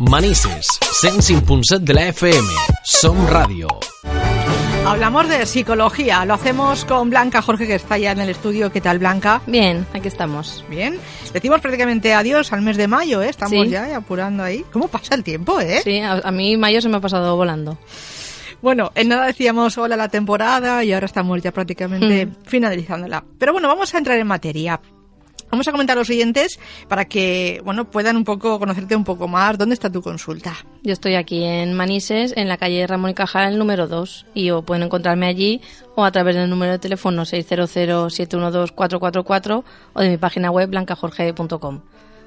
Manises, 105.7 de la FM. Som Radio. Hablamos de psicología, lo hacemos con Blanca Jorge que está ya en el estudio. ¿Qué tal Blanca? Bien, aquí estamos. Bien. Decimos prácticamente adiós al mes de mayo, ¿eh? Estamos Sí. ya apurando ahí. ¿Cómo pasa el tiempo, eh? Sí, a, a mí mayo se me ha pasado volando. Bueno, en nada decíamos hola la temporada y ahora estamos ya prácticamente Mm. finalizándola. Pero bueno, vamos a entrar en materia. Vamos a comentar a los oyentes para que, bueno, puedan un poco conocerte un poco más. ¿Dónde está tu consulta? Yo estoy aquí en Manises, en la calle Ramón y Cajal, número 2, y o pueden encontrarme allí o a través del número de teléfono 600-712-444 o de mi página web blancajorge.com.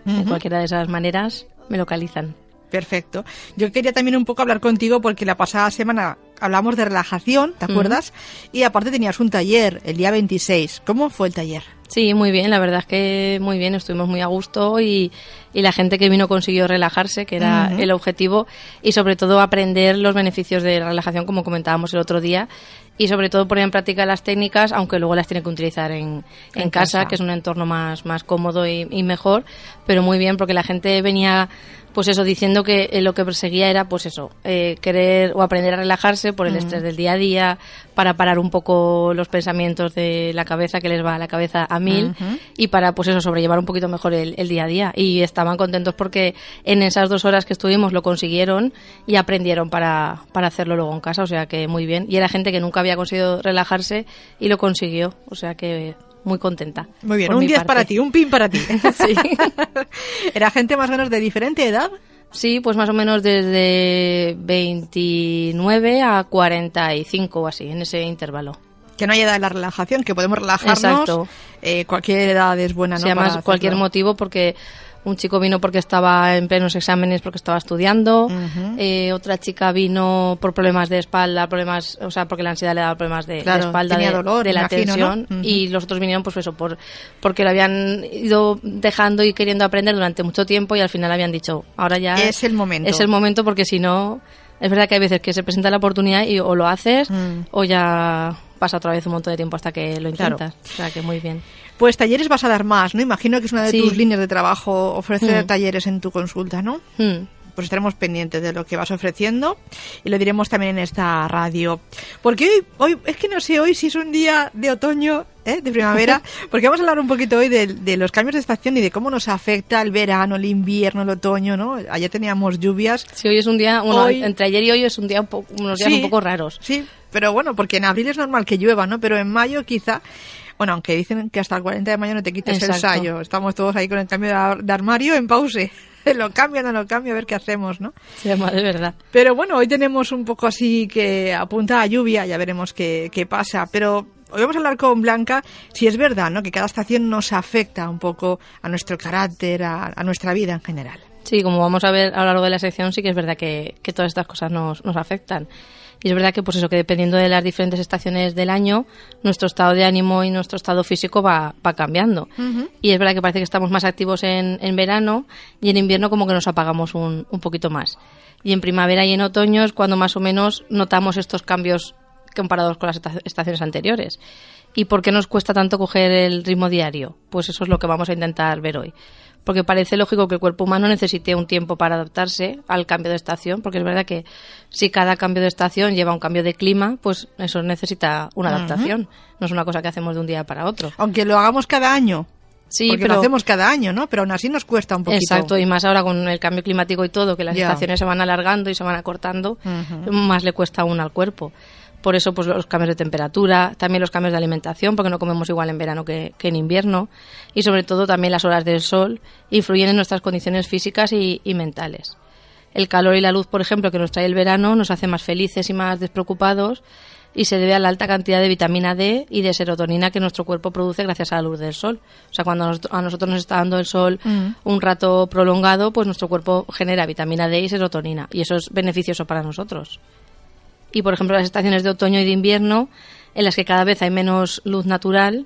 De cualquiera de esas maneras me localizan. Perfecto. Yo quería también un poco hablar contigo porque la pasada semana hablamos de relajación, ¿te acuerdas? Y aparte tenías un taller el día 26. ¿Cómo fue el taller? Sí, muy bien, la verdad es que muy bien, estuvimos muy a gusto y, y la gente que vino consiguió relajarse, que era el objetivo, y sobre todo aprender los beneficios de la relajación, como comentábamos el otro día, y sobre todo poner en práctica las técnicas, aunque luego las tiene que utilizar en, en, En casa, casa. que es un entorno más, más cómodo y, y mejor, pero muy bien, porque la gente venía pues eso, diciendo que eh, lo que perseguía era, pues eso, eh, querer o aprender a relajarse por el estrés del día a día, para parar un poco los pensamientos de la cabeza, que les va a la cabeza a mil, y para, pues eso, sobrellevar un poquito mejor el, el día a día. Y estaban contentos porque en esas dos horas que estuvimos lo consiguieron y aprendieron para, para hacerlo luego en casa, o sea que muy bien. Y era gente que nunca había conseguido relajarse y lo consiguió, o sea que muy contenta. Muy bien, un mi 10 parte. para ti, un pin para ti. Sí. ¿Era gente más o menos de diferente edad? Sí, pues más o menos desde 29 a 45 o así, en ese intervalo. Que no hay edad de la relajación, que podemos relajarnos. Exacto. Eh, cualquier edad es buena, ¿no? Además, Para cualquier motivo, porque un chico vino porque estaba en plenos exámenes porque estaba estudiando, eh, otra chica vino por problemas de espalda, problemas, o sea, porque la ansiedad le daba problemas de, espalda, tenía de, dolor, de la imagino, ¿no? tensión, y los otros vinieron pues eso, por, porque lo habían ido dejando y queriendo aprender durante mucho tiempo y al final habían dicho, ahora ya Es el momento. Es el momento porque si no, es verdad que hay veces que se presenta la oportunidad y o lo haces Mm. o ya pasa otra vez un montón de tiempo hasta que lo Claro. intentas. O sea que muy bien. Pues talleres vas a dar más, ¿no? Imagino que es una de Sí. tus líneas de trabajo ofrecer Mm. talleres en tu consulta, ¿no? Mm. Pues estaremos pendientes de lo que vas ofreciendo y lo diremos también en esta radio. Porque hoy, hoy es que no sé hoy si es un día de otoño, ¿eh? de primavera, porque vamos a hablar un poquito hoy de, de los cambios de estación y de cómo nos afecta el verano, el invierno, el otoño, ¿no? Ayer teníamos lluvias. Sí, hoy es un día, bueno, Hoy- entre ayer y hoy es un día un po- unos días Sí. un poco raros. Sí, pero bueno, porque en abril es normal que llueva, ¿no? Pero en mayo quizá, bueno, aunque dicen que hasta el 40 de mayo no te quites el Exacto. sayo. Estamos todos ahí con el cambio de, ar- de armario en pause. lo cambio, no lo cambio, a ver qué hacemos, ¿no? Sí, de verdad. Pero bueno, hoy tenemos un poco así que apunta a lluvia, ya veremos qué, qué pasa. Pero hoy vamos a hablar con Blanca si es verdad, ¿no? Que cada estación nos afecta un poco a nuestro carácter, a, a nuestra vida en general. Sí, como vamos a ver a lo largo de la sección, sí que es verdad que, que todas estas cosas nos, nos afectan. Y es verdad que, pues eso, que dependiendo de las diferentes estaciones del año, nuestro estado de ánimo y nuestro estado físico va, va cambiando. Y es verdad que parece que estamos más activos en, en verano y en invierno como que nos apagamos un, un poquito más. Y en primavera y en otoño es cuando más o menos notamos estos cambios comparados con las esta- estaciones anteriores. ¿Y por qué nos cuesta tanto coger el ritmo diario? Pues eso es lo que vamos a intentar ver hoy. Porque parece lógico que el cuerpo humano necesite un tiempo para adaptarse al cambio de estación, porque es verdad que si cada cambio de estación lleva un cambio de clima, pues eso necesita una adaptación. No es una cosa que hacemos de un día para otro. Aunque lo hagamos cada año. Sí, porque pero lo hacemos cada año, ¿no? Pero aún así nos cuesta un poquito. Exacto, y más ahora con el cambio climático y todo, que las estaciones se van alargando y se van acortando, más le cuesta aún al cuerpo. Por eso, pues los cambios de temperatura, también los cambios de alimentación, porque no comemos igual en verano que, que en invierno, y sobre todo también las horas del sol influyen en nuestras condiciones físicas y, y mentales. El calor y la luz, por ejemplo, que nos trae el verano, nos hace más felices y más despreocupados, y se debe a la alta cantidad de vitamina D y de serotonina que nuestro cuerpo produce gracias a la luz del sol. O sea, cuando a nosotros nos está dando el sol Mm. un rato prolongado, pues nuestro cuerpo genera vitamina D y serotonina, y eso es beneficioso para nosotros. Y, por ejemplo, las estaciones de otoño y de invierno, en las que cada vez hay menos luz natural,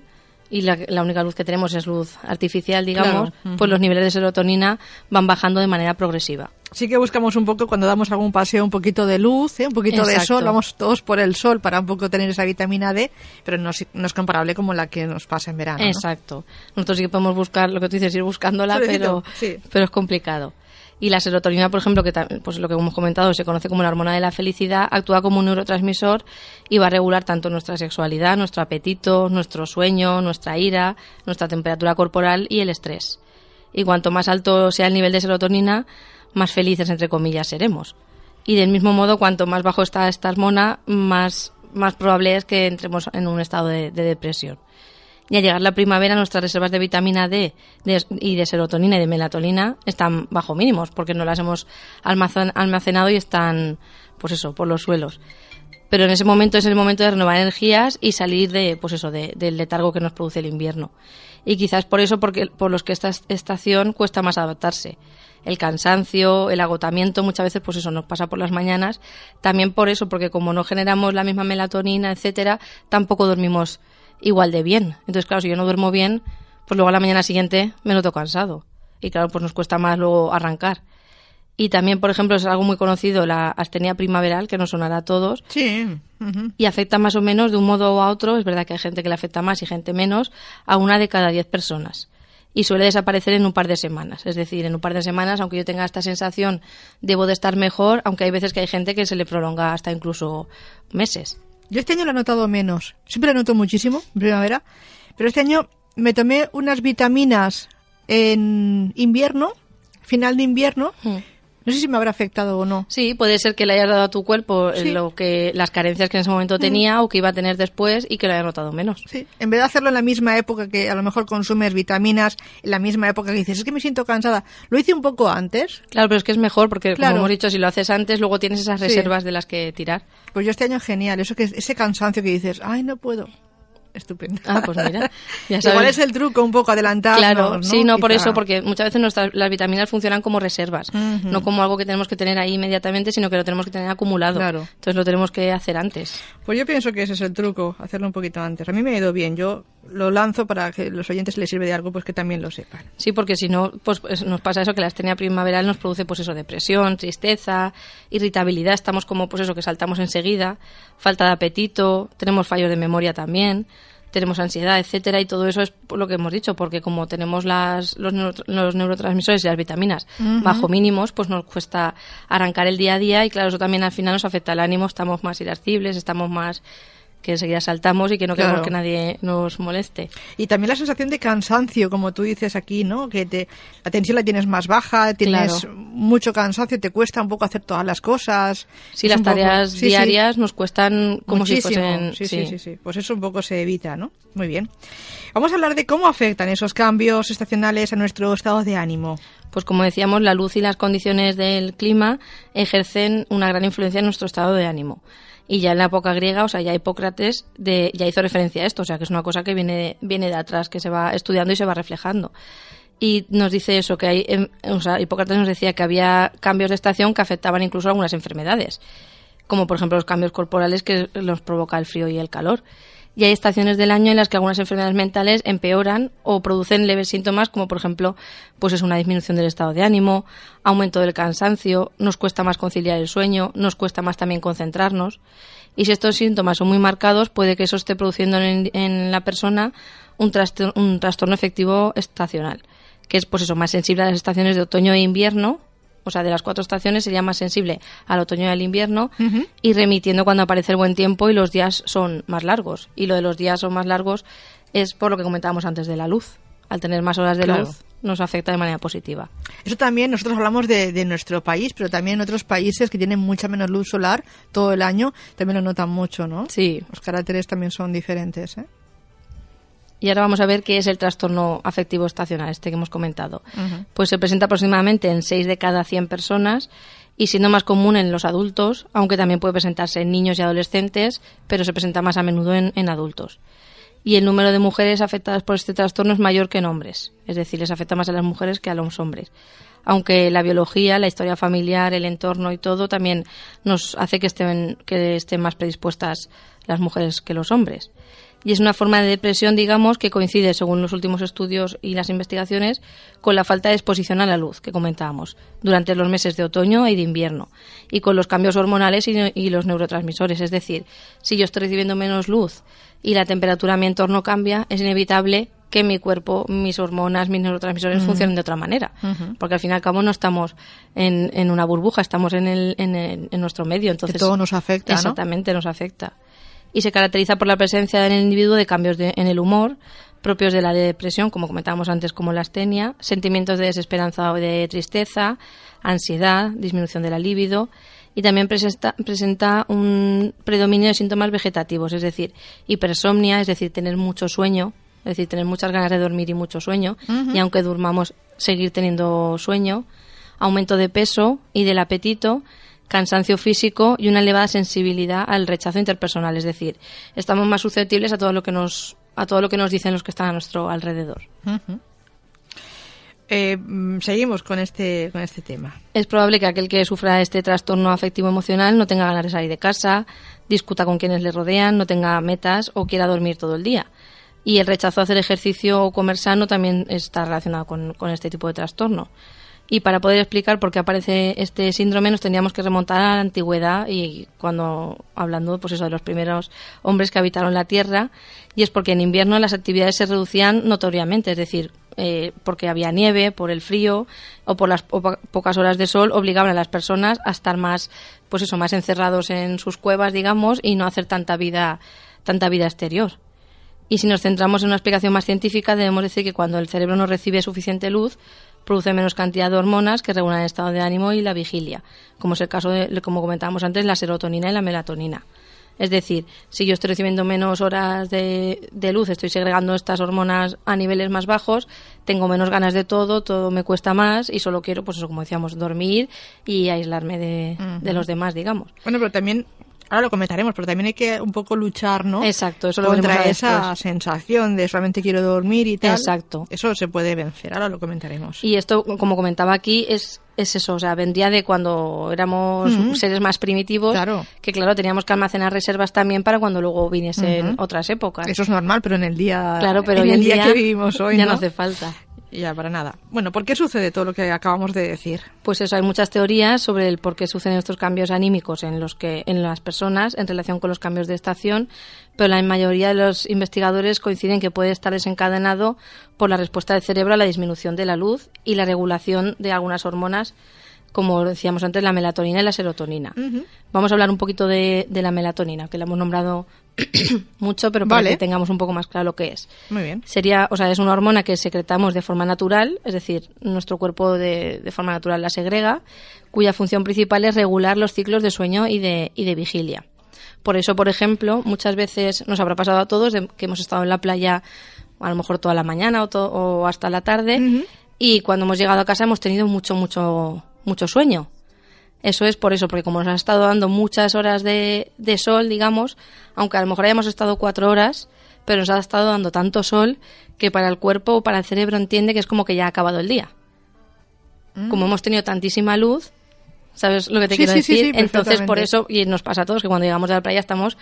y la, la única luz que tenemos es luz artificial, digamos, Claro. pues los niveles de serotonina van bajando de manera progresiva. Sí que buscamos un poco cuando damos algún paseo un poquito de luz, ¿eh? un poquito de sol, vamos todos por el sol para un poco tener esa vitamina D, pero no, es- no es comparable como la que nos pasa en verano. ¿no? Exacto. Nosotros sí que podemos buscar, lo que tú dices, ir buscándola, Solicito, pero, sí. pero es complicado. Y la serotonina, por ejemplo, que pues lo que hemos comentado se conoce como la hormona de la felicidad, actúa como un neurotransmisor y va a regular tanto nuestra sexualidad, nuestro apetito, nuestro sueño, nuestra ira, nuestra temperatura corporal y el estrés. Y cuanto más alto sea el nivel de serotonina, más felices, entre comillas, seremos. Y del mismo modo, cuanto más bajo está esta hormona, más, más probable es que entremos en un estado de depresión. Y al llegar la primavera, nuestras reservas de vitamina D y de serotonina y de melatonina están bajo mínimos, porque no las hemos almacenado y están, pues eso, por los suelos. Pero en ese momento es el momento de renovar energías y salir de, pues eso, del letargo que nos produce el invierno. Y quizás por eso, porque, por los que esta estación cuesta más adaptarse. El cansancio, el agotamiento, muchas veces, pues eso nos pasa por las mañanas. También por eso, porque como no generamos la misma melatonina, etcétera, tampoco dormimos igual de bien. Entonces, claro, si yo no duermo bien, pues luego a la mañana siguiente me noto cansado. Y claro, pues nos cuesta más luego arrancar. Y también, por ejemplo, es algo muy conocido, la astenia primaveral, que nos sonará a todos. Sí. Y afecta más o menos de un modo u otro, es verdad que hay gente que le afecta más y gente menos, a una de cada diez personas. Y suele desaparecer en un par de semanas. Es decir, en un par de semanas, aunque yo tenga esta sensación, debo de estar mejor, aunque hay veces que hay gente que se le prolonga hasta incluso meses. Yo este año lo he notado menos. Siempre lo noto muchísimo en primavera. Pero este año me tomé unas vitaminas en invierno, final de invierno. Hmm. No sé si me habrá afectado o no. Sí, puede ser que le hayas dado a tu cuerpo eh, lo que las carencias que en ese momento hmm. tenía o que iba a tener después y que lo haya notado menos. Sí, en vez de hacerlo en la misma época que a lo mejor consumes vitaminas, en la misma época que dices, es que me siento cansada, lo hice un poco antes. Claro, pero es que es mejor porque, como hemos dicho, si lo haces antes, luego tienes esas reservas de las que tirar. Pues yo este año genial, eso que ese cansancio que dices, ay, no puedo. Estupendo. Ah, pues mira. Ya Igual es el truco un poco adelantado. Claro, sí, no por eso, porque muchas veces nuestras, las vitaminas funcionan como reservas, no como algo que tenemos que tener ahí inmediatamente, sino que lo tenemos que tener acumulado. Claro. Entonces lo tenemos que hacer antes. Pues yo pienso que ese es el truco, hacerlo un poquito antes. A mí me ha ido bien. Yo lo lanzo para que los oyentes les sirve de algo, pues que también lo sepan. Sí, porque si no, pues, pues, nos pasa eso, que la astenia primaveral nos produce pues eso, depresión, tristeza, irritabilidad, estamos como pues eso, que saltamos enseguida, falta de apetito, tenemos fallos de memoria también tenemos ansiedad, etcétera, y todo eso es lo que hemos dicho, porque como tenemos las, los, neurotransmisores y las vitaminas bajo mínimos, pues nos cuesta arrancar el día a día y claro, eso también al final nos afecta el ánimo, estamos más irascibles, estamos más que enseguida saltamos y que no queremos que nadie nos moleste. Y también la sensación de cansancio, como tú dices aquí, ¿no? Que te, la tensión la tienes más baja, tienes mucho cansancio, te cuesta un poco hacer todas las cosas. Sí, las tareas diarias nos cuestan como si fuesen... Sí, sí, sí, sí, Pues eso un poco se evita, ¿no? Muy bien. Vamos a hablar de cómo afectan esos cambios estacionales a nuestro estado de ánimo. Pues como decíamos, la luz y las condiciones del clima ejercen una gran influencia en nuestro estado de ánimo y ya en la época griega, o sea, ya Hipócrates de, ya hizo referencia a esto, o sea, que es una cosa que viene, viene de atrás, que se va estudiando y se va reflejando. Y nos dice eso, que hay, em, o sea, Hipócrates nos decía que había cambios de estación que afectaban incluso algunas enfermedades, como por ejemplo los cambios corporales que nos provoca el frío y el calor y hay estaciones del año en las que algunas enfermedades mentales empeoran o producen leves síntomas como por ejemplo pues es una disminución del estado de ánimo, aumento del cansancio, nos cuesta más conciliar el sueño, nos cuesta más también concentrarnos. Y si estos síntomas son muy marcados puede que eso esté produciendo en, la persona un, un trastorno efectivo estacional que es pues eso más sensible a las estaciones de otoño e invierno o sea, de las cuatro estaciones sería más sensible al otoño y al invierno y remitiendo cuando aparece el buen tiempo y los días son más largos. Y lo de los días son más largos es por lo que comentábamos antes de la luz. Al tener más horas de luz nos afecta de manera positiva. Eso también, nosotros hablamos de, de, nuestro país, pero también en otros países que tienen mucha menos luz solar todo el año, también lo notan mucho, ¿no? Sí. Los caracteres también son diferentes, ¿eh? Y ahora vamos a ver qué es el trastorno afectivo estacional, este que hemos comentado. Pues se presenta aproximadamente en 6 de cada 100 personas y siendo más común en los adultos, aunque también puede presentarse en niños y adolescentes, pero se presenta más a menudo en, en adultos. Y el número de mujeres afectadas por este trastorno es mayor que en hombres, es decir, les afecta más a las mujeres que a los hombres. Aunque la biología, la historia familiar, el entorno y todo también nos hace que estén, que estén más predispuestas las mujeres que los hombres y es una forma de depresión, digamos, que coincide, según los últimos estudios y las investigaciones, con la falta de exposición a la luz que comentábamos durante los meses de otoño y de invierno y con los cambios hormonales y, los neurotransmisores. Es decir, si yo estoy recibiendo menos luz y la temperatura a mi entorno cambia, es inevitable que mi cuerpo, mis hormonas, mis neurotransmisores funcionen de otra manera. Porque al fin y al cabo no estamos en, en una burbuja, estamos en, el, en, el- en nuestro medio. Entonces, que todo nos afecta, ¿no? Exactamente, nos afecta. Y se caracteriza por la presencia en el individuo de cambios de- en el humor propios de la depresión, como comentábamos antes, como la astenia, sentimientos de desesperanza o de tristeza, ansiedad, disminución de la libido y también presenta, presenta un predominio de síntomas vegetativos, es decir, hipersomnia, es decir, tener mucho sueño, es decir, tener muchas ganas de dormir y mucho sueño, y aunque durmamos, seguir teniendo sueño, aumento de peso y del apetito, cansancio físico y una elevada sensibilidad al rechazo interpersonal, es decir, estamos más susceptibles a todo lo que nos a todo lo que nos dicen los que están a nuestro alrededor. Eh, mm, seguimos con este, con este tema. Es probable que aquel que sufra este trastorno afectivo emocional no tenga ganas de salir de casa, discuta con quienes le rodean, no tenga metas o quiera dormir todo el día. Y el rechazo a hacer ejercicio o comer sano también está relacionado con, con este tipo de trastorno. Y para poder explicar por qué aparece este síndrome nos tendríamos que remontar a la antigüedad y cuando hablando pues eso de los primeros hombres que habitaron la Tierra y es porque en invierno las actividades se reducían notoriamente, es decir, eh, porque había nieve, por el frío o por las po- pocas horas de sol obligaban a las personas a estar más pues eso más encerrados en sus cuevas digamos y no hacer tanta vida tanta vida exterior. Y si nos centramos en una explicación más científica, debemos decir que cuando el cerebro no recibe suficiente luz, produce menos cantidad de hormonas que regulan el estado de ánimo y la vigilia, como es el caso de, como comentábamos antes, la serotonina y la melatonina. Es decir, si yo estoy recibiendo menos horas de, de luz, estoy segregando estas hormonas a niveles más bajos, tengo menos ganas de todo, todo me cuesta más y solo quiero, pues eso, como decíamos, dormir y aislarme de, de los demás, digamos. Bueno, pero también, ahora lo comentaremos, pero también hay que un poco luchar, ¿no? Exacto, eso lo Contra veremos esa sensación de solamente quiero dormir y tal. Exacto. Eso se puede vencer, ahora lo comentaremos. Y esto, como comentaba aquí, es, es eso, o sea, vendría de cuando éramos seres más primitivos, Claro. que claro, teníamos que almacenar reservas también para cuando luego viniesen otras épocas. Eso es normal, pero en el día, claro, pero en hoy el día, día que vivimos hoy, ya ¿no? no hace falta. Ya, para nada. Bueno, ¿por qué sucede todo lo que acabamos de decir? Pues eso, hay muchas teorías sobre el por qué suceden estos cambios anímicos en los que en las personas en relación con los cambios de estación, pero la mayoría de los investigadores coinciden que puede estar desencadenado por la respuesta del cerebro a la disminución de la luz y la regulación de algunas hormonas, como decíamos antes, la melatonina y la serotonina. Vamos a hablar un poquito de, de la melatonina, que la hemos nombrado mucho, pero para Vale. que tengamos un poco más claro lo que es Muy bien. sería, o sea, es una hormona que secretamos de forma natural, es decir, nuestro cuerpo de, de forma natural la segrega, cuya función principal es regular los ciclos de sueño y de, y de vigilia. Por eso, por ejemplo, muchas veces nos habrá pasado a todos de que hemos estado en la playa a lo mejor toda la mañana o, to- o hasta la tarde y cuando hemos llegado a casa hemos tenido mucho, mucho, mucho sueño. Eso es por eso, porque como nos ha estado dando muchas horas de, de sol, digamos, aunque a lo mejor hayamos estado cuatro horas, pero nos ha estado dando tanto sol que para el cuerpo o para el cerebro entiende que es como que ya ha acabado el día. Como hemos tenido tantísima luz, ¿sabes lo que te Mm. Sí, quiero sí, decir? sí, Entonces, por eso, y nos pasa a todos, que cuando llegamos de la playa estamos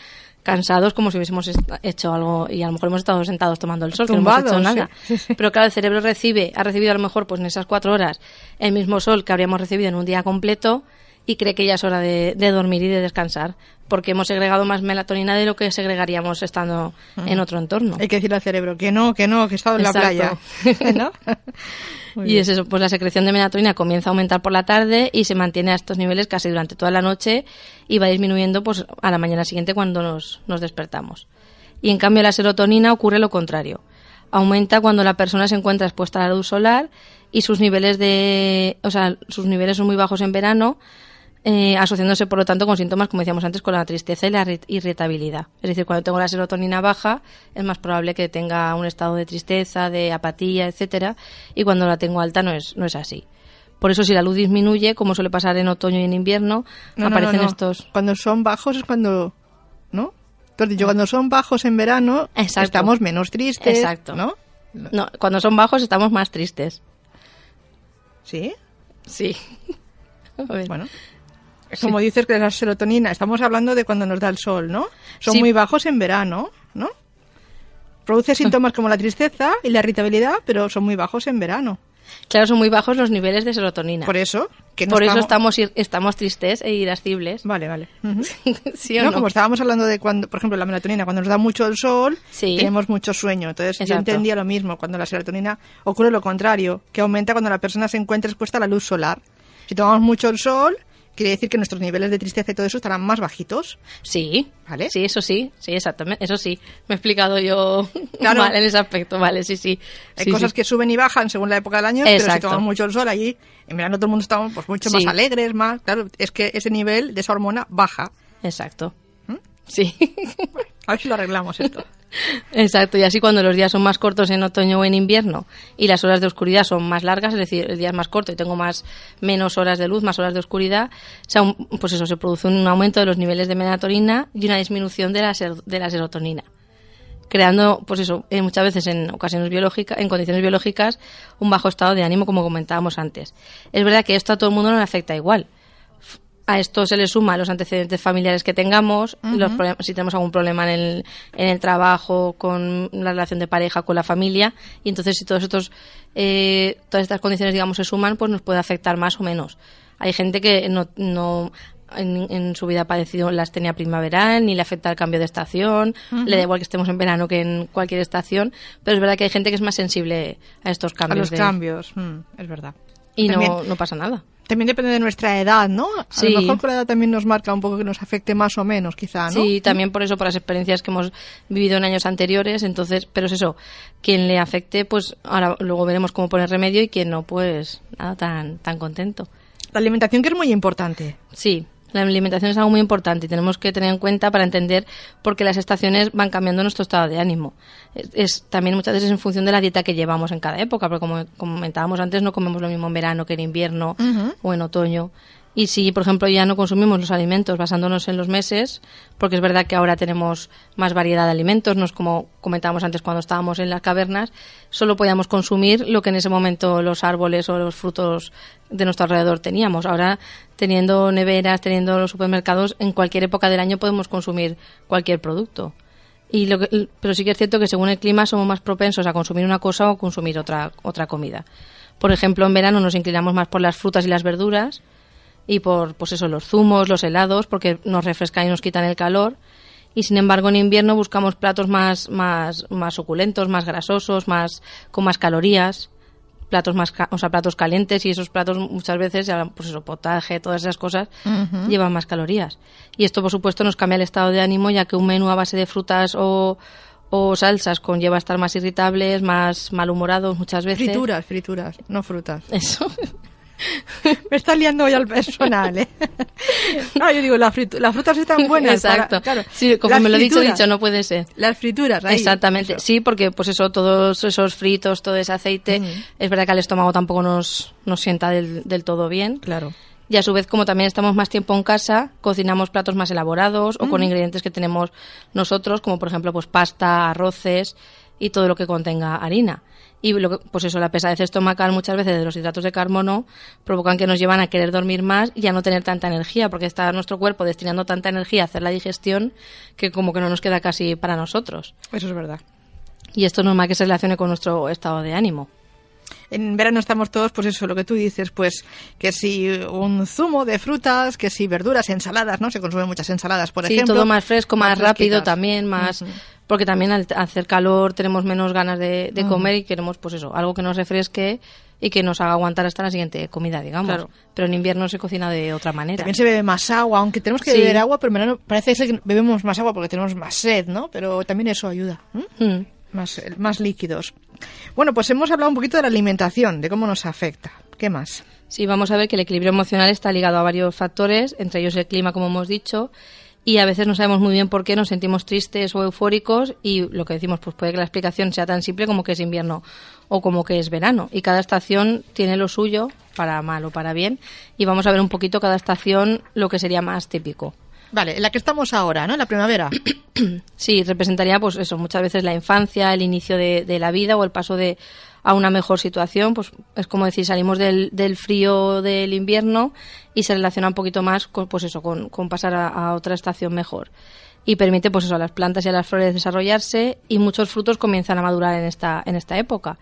cansados como si hubiésemos hecho algo y a lo mejor hemos estado sentados tomando el sol, que no hemos hecho nada. sí, sí, sí. Pero claro, el cerebro recibe, ha recibido a lo mejor pues en esas cuatro horas el mismo sol que habríamos recibido en un día completo y cree que ya es hora de, de dormir y de descansar, porque hemos segregado más melatonina de lo que segregaríamos estando en otro entorno. Hay que decirle al cerebro que no, que no, que he estado en la playa. ¿No? Y bien. es eso, pues la secreción de melatonina comienza a aumentar por la tarde y se mantiene a estos niveles casi durante toda la noche y va disminuyendo pues a la mañana siguiente cuando nos, nos despertamos. Y en cambio la serotonina ocurre lo contrario. Aumenta cuando la persona se encuentra expuesta a la luz solar y sus niveles de, o sea, sus niveles son muy bajos en verano, eh, asociándose por lo tanto con síntomas, como decíamos antes, con la tristeza y la irri- irritabilidad. Es decir, cuando tengo la serotonina baja, es más probable que tenga un estado de tristeza, de apatía, etcétera, y cuando la tengo alta no es, no es así. Por eso, si la luz disminuye, como suele pasar en otoño y en invierno, No, no, no, aparecen no. estos. Cuando son bajos es cuando... ¿No? Tú has dicho, cuando son bajos en verano Exacto. estamos menos tristes. Exacto. ¿No? No, cuando son bajos estamos más tristes. ¿Sí? Sí. A ver. Bueno. Como dices que la serotonina, estamos hablando de cuando nos da el sol, ¿no? Son Sí. muy bajos en verano, ¿no? Produce síntomas como la tristeza y la irritabilidad, pero son muy bajos en verano. Claro, son muy bajos los niveles de serotonina. Por eso, que no Por eso estamos, ir- estamos tristes e irascibles. Vale, vale. ¿Sí o no, no? como estábamos hablando de cuando, por ejemplo, la melatonina, cuando nos da mucho el sol, Sí. tenemos mucho sueño. Entonces, yo Exacto. entendía lo mismo. Cuando la serotonina ocurre lo contrario, que aumenta cuando la persona se encuentra expuesta a la luz solar. Si tomamos mucho el sol, quiere decir que nuestros niveles de tristeza y todo eso estarán más bajitos. Sí, ¿Vale? Sí, eso sí, sí, exactamente. Eso sí, me he explicado yo Claro. mal en ese aspecto, vale, sí, sí. Hay Sí, cosas sí. que suben y bajan según la época del año, pero si tomamos mucho el sol allí, en verano todo el mundo está pues, mucho más Sí. alegres, más. Claro, es que ese nivel de esa hormona baja. Exacto. Sí. A ver si lo arreglamos esto. Exacto, y así cuando los días son más cortos en otoño o en invierno y las horas de oscuridad son más largas, es decir, el día es más corto y tengo más menos horas de luz, más horas de oscuridad, pues eso se produce un aumento de los niveles de melatonina y una disminución de la, ser- de la serotonina, creando, pues eso, eh, muchas veces en ocasiones biológicas, en condiciones biológicas, un bajo estado de ánimo, como comentábamos antes. Es verdad que esto a todo el mundo no le afecta igual. A esto se le suma los antecedentes familiares que tengamos, los problemas- si tenemos algún problema en el, en el trabajo, con la relación de pareja, con la familia, y entonces si todos estos, eh, todas estas condiciones, digamos, se suman, pues nos puede afectar más o menos. Hay gente que no, no en, en su vida ha padecido la astenia primaveral, ni le afecta el cambio de estación, le da igual que estemos en verano que en cualquier estación, pero es verdad que hay gente que es más sensible a estos A cambios. los de- cambios, mm, es verdad. Y no, no pasa nada. También depende de nuestra edad, ¿no? A Sí. lo mejor con la edad también nos marca un poco que nos afecte más o menos, quizá, ¿no? Sí, también por eso, por las experiencias que hemos vivido en años anteriores. Entonces, pero es eso, quien le afecte, pues ahora luego veremos cómo poner remedio y quien no, pues nada, tan, tan contento. La alimentación que es muy importante. Sí, la alimentación es algo muy importante y tenemos que tener en cuenta para entender por qué las estaciones van cambiando nuestro estado de ánimo. Es, es también muchas veces en función de la dieta que llevamos en cada época, porque como comentábamos antes, no comemos lo mismo en verano que en invierno o en otoño. Y si, por ejemplo, ya no consumimos los alimentos basándonos en los meses, porque es verdad que ahora tenemos más variedad de alimentos, no es como comentábamos antes cuando estábamos en las cavernas, solo podíamos consumir lo que en ese momento los árboles o los frutos de nuestro alrededor teníamos. Ahora, teniendo neveras, teniendo los supermercados, en cualquier época del año podemos consumir cualquier producto. Y lo que- pero sí que es cierto que según el clima somos más propensos a consumir una cosa o consumir otra, otra comida. Por ejemplo, en verano nos inclinamos más por las frutas y las verduras y por pues eso, los zumos, los helados, porque nos refrescan y nos quitan el calor. Y sin embargo, en invierno buscamos platos más, más, más suculentos, más grasosos, más, con más calorías, platos más, o sea, platos calientes y esos platos muchas veces, pues eso, potaje, todas esas cosas, llevan más calorías. Y esto, por supuesto, nos cambia el estado de ánimo, ya que un menú a base de frutas o, o salsas conlleva estar más irritables, más malhumorados muchas veces. Frituras, frituras, no frutas. Eso. Me está liando hoy al personal, ¿eh? No, yo digo, la fritu- las frutas están buenas. para- Exacto. claro, Sí, como las me lo he dicho, dicho, no puede ser. Las frituras, ahí, Exactamente, eso. sí, porque pues eso, todos esos fritos, todo ese aceite, es verdad que al estómago tampoco nos, nos sienta del, del todo bien. Claro. Y a su vez, como también estamos más tiempo en casa, cocinamos platos más elaborados o con ingredientes que tenemos nosotros, como por ejemplo pues pasta, arroces y todo lo que contenga harina. Y lo que- pues eso, la pesadez estomacal muchas veces de los hidratos de carbono provocan que nos llevan a querer dormir más y a no tener tanta energía, porque está nuestro cuerpo destinando tanta energía a hacer la digestión que como que no nos queda casi para nosotros. Eso es verdad. Y esto es normal que se relacione con nuestro estado de ánimo. En verano estamos todos, pues eso, lo que tú dices, pues que si un zumo de frutas, que si verduras, ensaladas, ¿no? Se consumen muchas ensaladas, por sí, ejemplo. todo más fresco, más, rápido también, más... Porque también al hacer calor tenemos menos ganas de, de comer y queremos, pues eso, algo que nos refresque y que nos haga aguantar hasta la siguiente comida, digamos. Claro. Pero en invierno se cocina de otra manera. También se bebe más agua, aunque tenemos que Sí. beber agua, pero en verano parece ser que bebemos más agua porque tenemos más sed, ¿no? Pero también eso ayuda. Mm. Más, más líquidos. Bueno, pues hemos hablado un poquito de la alimentación, de cómo nos afecta. ¿Qué más? Sí, vamos a ver que el equilibrio emocional está ligado a varios factores, entre ellos el clima, como hemos dicho, y a veces no sabemos muy bien por qué nos sentimos tristes o eufóricos y lo que decimos, pues puede que la explicación sea tan simple como que es invierno o como que es verano. Y cada estación tiene lo suyo, para mal o para bien, y vamos a ver un poquito cada estación lo que sería más típico. Vale, en la que estamos ahora, ¿no? En la primavera. Sí, representaría pues eso, muchas veces la infancia, el inicio de, de la vida o el paso de a una mejor situación, pues es como decir, salimos del, del frío del invierno y se relaciona un poquito más con, pues eso, con, con pasar a, a otra estación mejor y permite pues eso a las plantas y a las flores desarrollarse y muchos frutos comienzan a madurar en esta en esta época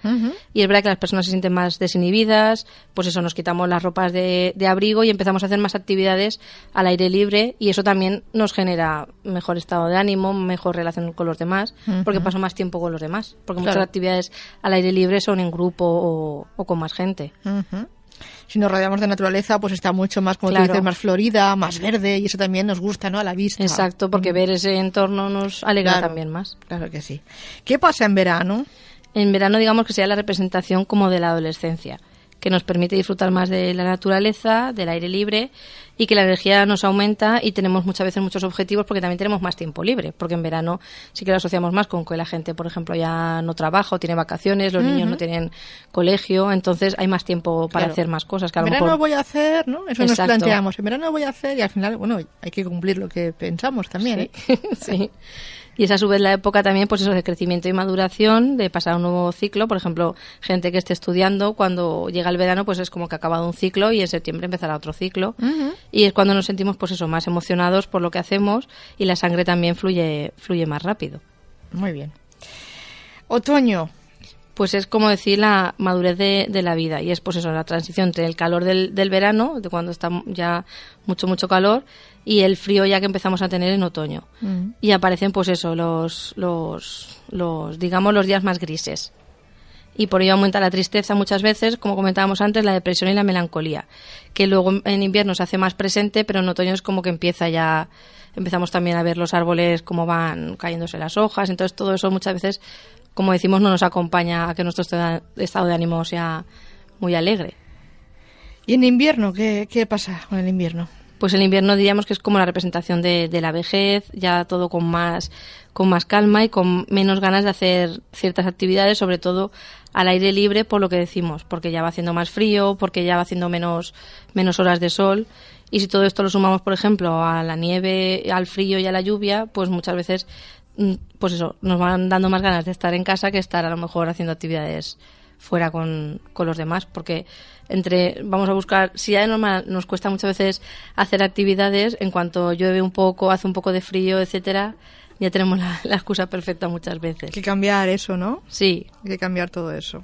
y es verdad que las personas se sienten más desinhibidas pues eso nos quitamos las ropas de, de, abrigo y empezamos a hacer más actividades al aire libre y eso también nos genera mejor estado de ánimo mejor relación con los demás porque paso más tiempo con los demás porque Claro. muchas actividades al aire libre son en grupo o, o con más gente. Si nos rodeamos de naturaleza, pues está mucho más, como Claro. tú dices, más florida, más verde, y eso también nos gusta, ¿no? A la vista. exacto porque ver ese entorno nos alegra Claro. también más Claro que sí. ¿Qué pasa en verano? En verano, digamos que sería la representación como de la adolescencia, que nos permite disfrutar más de la naturaleza, del aire libre y que la energía nos aumenta y tenemos muchas veces muchos objetivos porque también tenemos más tiempo libre, porque en verano sí que lo asociamos más con que la gente, por ejemplo, ya no trabaja o tiene vacaciones, los niños no tienen colegio, entonces hay más tiempo para Claro. hacer más cosas que a En verano mejor voy a hacer, ¿no? Eso nos planteamos. En verano voy a hacer, y al final, bueno, hay que cumplir lo que pensamos también, ¿eh? sí. Y es a su vez la época también, pues eso, de crecimiento y maduración, de pasar a un nuevo ciclo. Por ejemplo, gente que esté estudiando, cuando llega el verano, pues es como que ha acabado un ciclo y en septiembre empezará otro ciclo. Y es cuando nos sentimos, pues eso, más emocionados por lo que hacemos y la sangre también fluye, fluye más rápido. Muy bien. Otoño. Pues es como decir la madurez de, de la vida y es pues eso, la transición entre el calor del, del verano, de cuando está ya mucho, mucho calor, y el frío ya que empezamos a tener en otoño. Y aparecen pues eso, los, los, los, digamos, los días más grises. Y por ello aumenta la tristeza muchas veces, como comentábamos antes, la depresión y la melancolía, que luego en invierno se hace más presente, pero en otoño es como que empieza ya, empezamos también a ver los árboles cómo van cayéndose las hojas, entonces todo eso muchas veces, como decimos, no nos acompaña a que nuestro estado estado de ánimo sea muy alegre. ¿Y en invierno? ¿Qué, qué pasa con el invierno? Pues el invierno diríamos que es como la representación de, la vejez, ya todo con más, con más calma y con menos ganas de hacer ciertas actividades, sobre todo al aire libre, por lo que decimos, porque ya va haciendo más frío, porque ya va haciendo menos, menos horas de sol. Y si todo esto lo sumamos, por ejemplo, a la nieve, al frío y a la lluvia, pues muchas veces, mm, pues eso, nos van dando más ganas de estar en casa que estar a lo mejor haciendo actividades fuera con, con los demás, porque entre vamos a buscar, si ya de normal nos cuesta muchas veces hacer actividades, en cuanto llueve un poco, hace un poco de frío, etcétera, ya tenemos la, la excusa perfecta muchas veces. Hay que cambiar eso, ¿no? Sí, Hay que cambiar todo eso.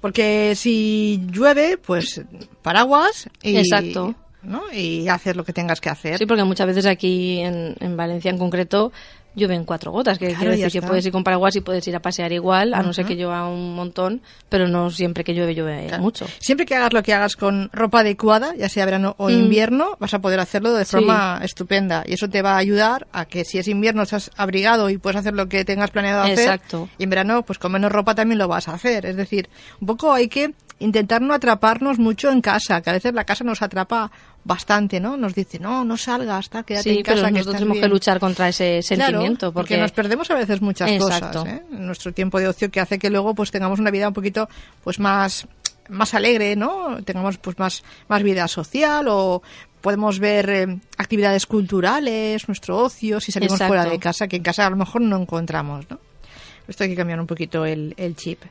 Porque si llueve, pues paraguas y, Exacto. ¿no? y hacer lo que tengas que hacer. sí, porque muchas veces aquí en, en Valencia en concreto llueven cuatro gotas, que Claro, quiere decir que puedes ir con paraguas y puedes ir a pasear igual, a no ser que llueva un montón, pero no siempre que llueve llueve Claro. mucho. Siempre que hagas lo que hagas con ropa adecuada, ya sea verano o Mm. invierno, vas a poder hacerlo de Sí. forma estupenda. Y eso te va a ayudar a que si es invierno estás abrigado y puedes hacer lo que tengas planeado hacer. Exacto. Y en verano, pues con menos ropa también lo vas a hacer. Es decir, un poco hay que intentar no atraparnos mucho en casa, que a veces la casa nos atrapa bastante, ¿no? Nos dice, no, no salgas, tal, quédate Sí, en casa. pero nosotros tenemos que bien". luchar contra ese Claro, sentimiento, porque, nos perdemos a veces muchas Exacto. cosas ¿eh? nuestro tiempo de ocio que hace que luego pues tengamos una vida un poquito pues más más alegre no tengamos pues más más vida social o podemos ver eh, actividades culturales nuestro ocio si salimos Exacto. fuera de casa que en casa a lo mejor no encontramos no esto hay que cambiar un poquito el, el chip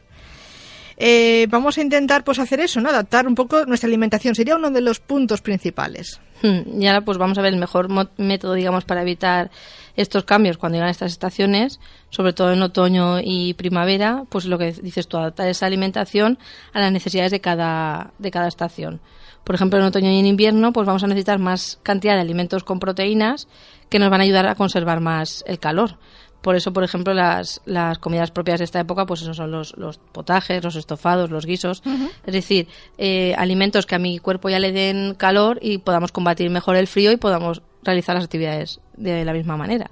Eh, vamos a intentar pues hacer eso no adaptar un poco nuestra alimentación sería uno de los puntos principales Hmm, Y ahora pues vamos a ver el mejor método, digamos, para evitar estos cambios cuando llegan estas estaciones, sobre todo en otoño y primavera, pues lo que dices tú, adaptar esa alimentación a las necesidades de cada, de cada estación. Por ejemplo, en otoño y en invierno, pues vamos a necesitar más cantidad de alimentos con proteínas que nos van a ayudar a conservar más el calor. Por eso, por ejemplo, las, las comidas propias de esta época, pues esos son los, los potajes, los estofados, los guisos. Es decir, eh, alimentos que a mi cuerpo ya le den calor y podamos combatir mejor el frío y podamos realizar las actividades de la misma manera.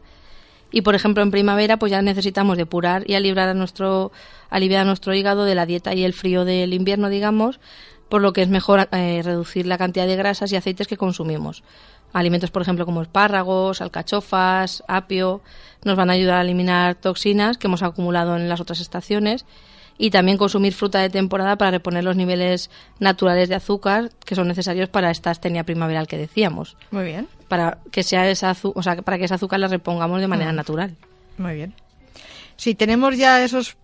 Y por ejemplo, en primavera, pues ya necesitamos depurar y alibrar a nuestro, aliviar a nuestro hígado de la dieta y el frío del invierno, digamos, por lo que es mejor eh, reducir la cantidad de grasas y aceites que consumimos. Alimentos, por ejemplo, como espárragos, alcachofas, apio, nos van a ayudar a eliminar toxinas que hemos acumulado en las otras estaciones y también consumir fruta de temporada para reponer los niveles naturales de azúcar que son necesarios para esta astenia primaveral que decíamos, muy bien para que sea esa o sea, para que ese azúcar la repongamos de manera natural. Muy bien. Si tenemos ya esos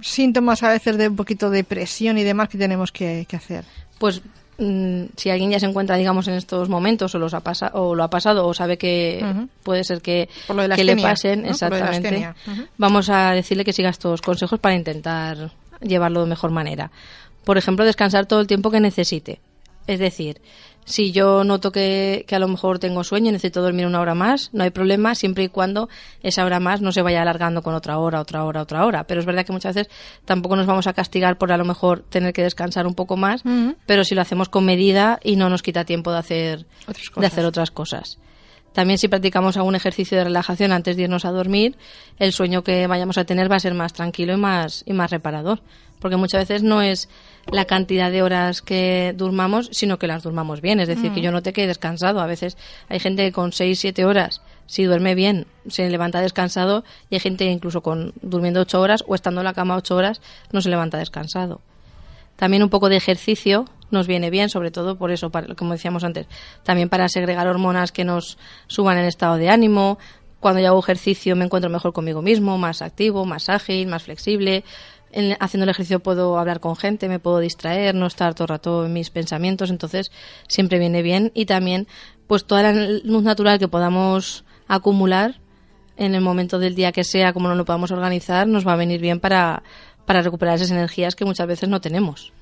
síntomas a veces de un poquito de presión y demás, ¿qué tenemos que, que hacer? Pues mm, si alguien ya se encuentra, digamos, en estos momentos o, los ha pasa, o lo ha pasado o sabe que puede ser que, Por lo de la que le pasen, ¿no? Por lo de la exactamente, vamos a decirle que siga estos consejos para intentar llevarlo de mejor manera. Por ejemplo, descansar todo el tiempo que necesite. Es decir, si yo noto que, que a lo mejor tengo sueño y necesito dormir una hora más, no hay problema siempre y cuando esa hora más no se vaya alargando con otra hora, otra hora, otra hora. Pero es verdad que muchas veces tampoco nos vamos a castigar por a lo mejor tener que descansar un poco más, pero si lo hacemos con medida y no nos quita tiempo de hacer, Otras de cosas. hacer otras cosas. También si practicamos algún ejercicio de relajación antes de irnos a dormir, el sueño que vayamos a tener va a ser más tranquilo y más, y más reparador. Porque muchas veces no es la cantidad de horas que durmamos, sino que las durmamos bien. Es decir, que yo no te quede descansado. A veces hay gente que con 6, 7 horas, si duerme bien, se levanta descansado y hay gente que incluso con durmiendo 8 horas o estando en la cama 8 horas no se levanta descansado. También un poco de ejercicio nos viene bien, sobre todo por eso, para, como decíamos antes, también para segregar hormonas que nos suban el estado de ánimo. Cuando yo hago ejercicio me encuentro mejor conmigo mismo, más activo, más ágil, más flexible. En- haciendo el ejercicio puedo hablar con gente, me puedo distraer, no estar todo el rato en mis pensamientos, entonces siempre viene bien. Y también, pues toda la luz natural que podamos acumular en el momento del día que sea, como no lo podamos organizar, nos va a venir bien para, para recuperar esas energías que muchas veces no tenemos.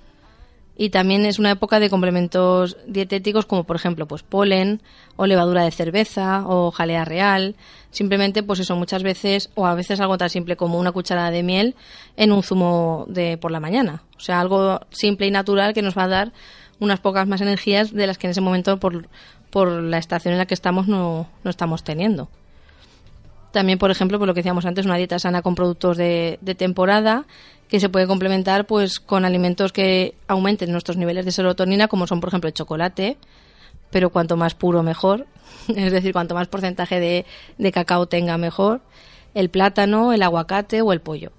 Y también es una época de complementos dietéticos como por ejemplo pues polen o levadura de cerveza o jalea real. Simplemente pues eso muchas veces o a veces algo tan simple como una cucharada de miel en un zumo de por la mañana. O sea, algo simple y natural que nos va a dar unas pocas más energías de las que en ese momento por, por la estación en la que estamos no, no estamos teniendo. También, por ejemplo, por lo que decíamos antes, una dieta sana con productos de, de temporada que se puede complementar pues con alimentos que aumenten nuestros niveles de serotonina, como son, por ejemplo, el chocolate, pero cuanto más puro mejor, es decir, cuanto más porcentaje de, de cacao tenga mejor, el plátano, el aguacate o el pollo.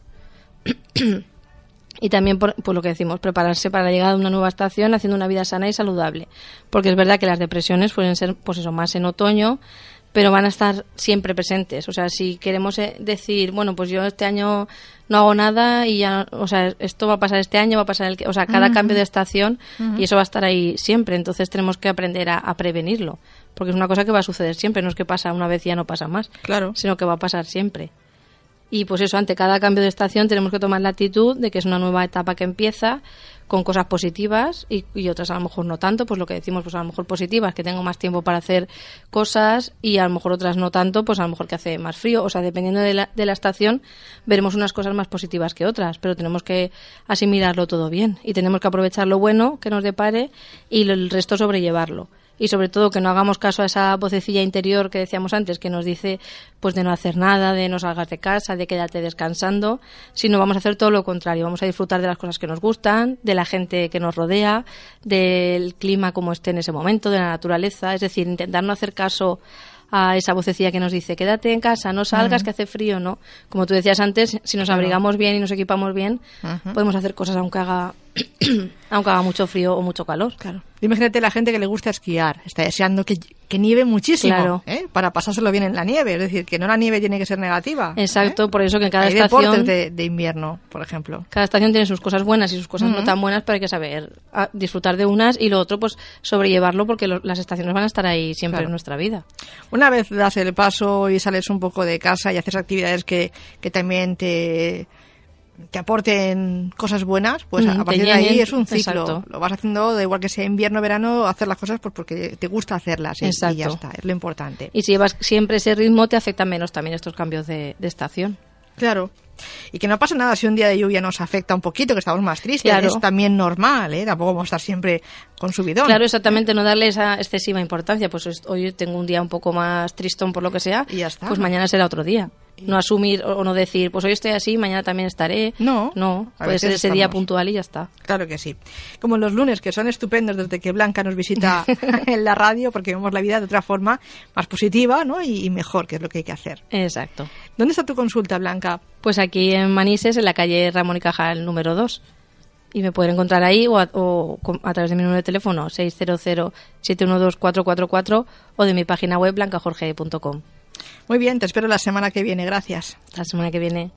Y también, por, lo que decimos, prepararse para la llegada de una nueva estación haciendo una vida sana y saludable. Porque es verdad que las depresiones pueden ser, pues eso, más en otoño, pero van a estar siempre presentes. O sea, si queremos eh, decir, bueno, pues yo este año no hago nada y ya, o sea, esto va a pasar este año, va a pasar el que, o sea, cada cambio de estación y eso va a estar ahí siempre. Entonces tenemos que aprender a, a prevenirlo. Porque es una cosa que va a suceder siempre, no es que pasa una vez y ya no pasa más Claro. sino que va a pasar siempre. Y pues eso, ante cada cambio de estación tenemos que tomar la actitud de que es una nueva etapa que empieza con cosas positivas y, y otras a lo mejor no tanto, pues lo que decimos, pues a lo mejor positivas, que tengo más tiempo para hacer cosas y a lo mejor otras no tanto, pues a lo mejor que hace más frío. O sea, dependiendo de la, de la estación, veremos unas cosas más positivas que otras, pero tenemos que asimilarlo todo bien y tenemos que aprovechar lo bueno que nos depare y el resto sobrellevarlo y sobre todo que no hagamos caso a esa vocecilla interior que decíamos antes que nos dice pues de no hacer nada, de no salgas de casa, de quedarte descansando, sino vamos a hacer todo lo contrario, vamos a disfrutar de las cosas que nos gustan, de la gente que nos rodea, del clima como esté en ese momento, de la naturaleza, es decir, intentar no hacer caso a esa vocecilla que nos dice quédate en casa, no salgas, que hace frío, ¿no? Como tú decías antes, si nos abrigamos bien y nos equipamos bien, podemos hacer cosas aunque haga aunque haga mucho frío o mucho calor. Claro. Imagínate la gente que le gusta esquiar, está deseando que, que nieve muchísimo Claro. ¿eh? para pasárselo bien en la nieve. Es decir, que no la nieve tiene que ser negativa. Exacto, ¿eh? por eso que en cada Hay estación deportes de, de invierno, por ejemplo. cada estación tiene sus cosas buenas y sus cosas no tan buenas, pero hay que saber ah, disfrutar de unas y lo otro, pues sobrellevarlo porque lo- las estaciones van a estar ahí siempre Claro. en nuestra vida. Una vez das el paso y sales un poco de casa y haces actividades que, que también te, te aporten cosas buenas, pues Mm, a te partir de ahí es un ciclo. exacto. Lo vas haciendo, da igual que sea invierno o verano, hacer las cosas pues porque te gusta hacerlas y, y ya está, es lo importante. Y si llevas siempre ese ritmo, te afectan menos también estos cambios de, de estación. Claro. Y que no pasa nada si un día de lluvia nos afecta un poquito, que estamos más tristes. Claro. Es también normal, ¿eh? Tampoco vamos a estar siempre con subidón. Claro, exactamente, no darle esa excesiva importancia. Pues es- hoy tengo un día un poco más tristón por lo que sea, Y ya está. pues mañana será otro día. No asumir o no decir, pues hoy estoy así, mañana también estaré. No, No, puede ser ese día puntual y ya está. Claro que sí. Como los lunes, que son estupendos desde que Blanca nos visita en la radio, porque vemos la vida de otra forma más positiva ¿no? y, y mejor, que es lo que hay que hacer. Exacto. ¿Dónde está tu consulta, Blanca? Pues aquí en Manises, en la calle Ramón y Cajal número 2. Y me pueden encontrar ahí o a, o a través de mi número de teléfono 600-712-444 o de mi página web blancajorge.com. Muy bien, te espero la semana que viene. Gracias. La semana que viene.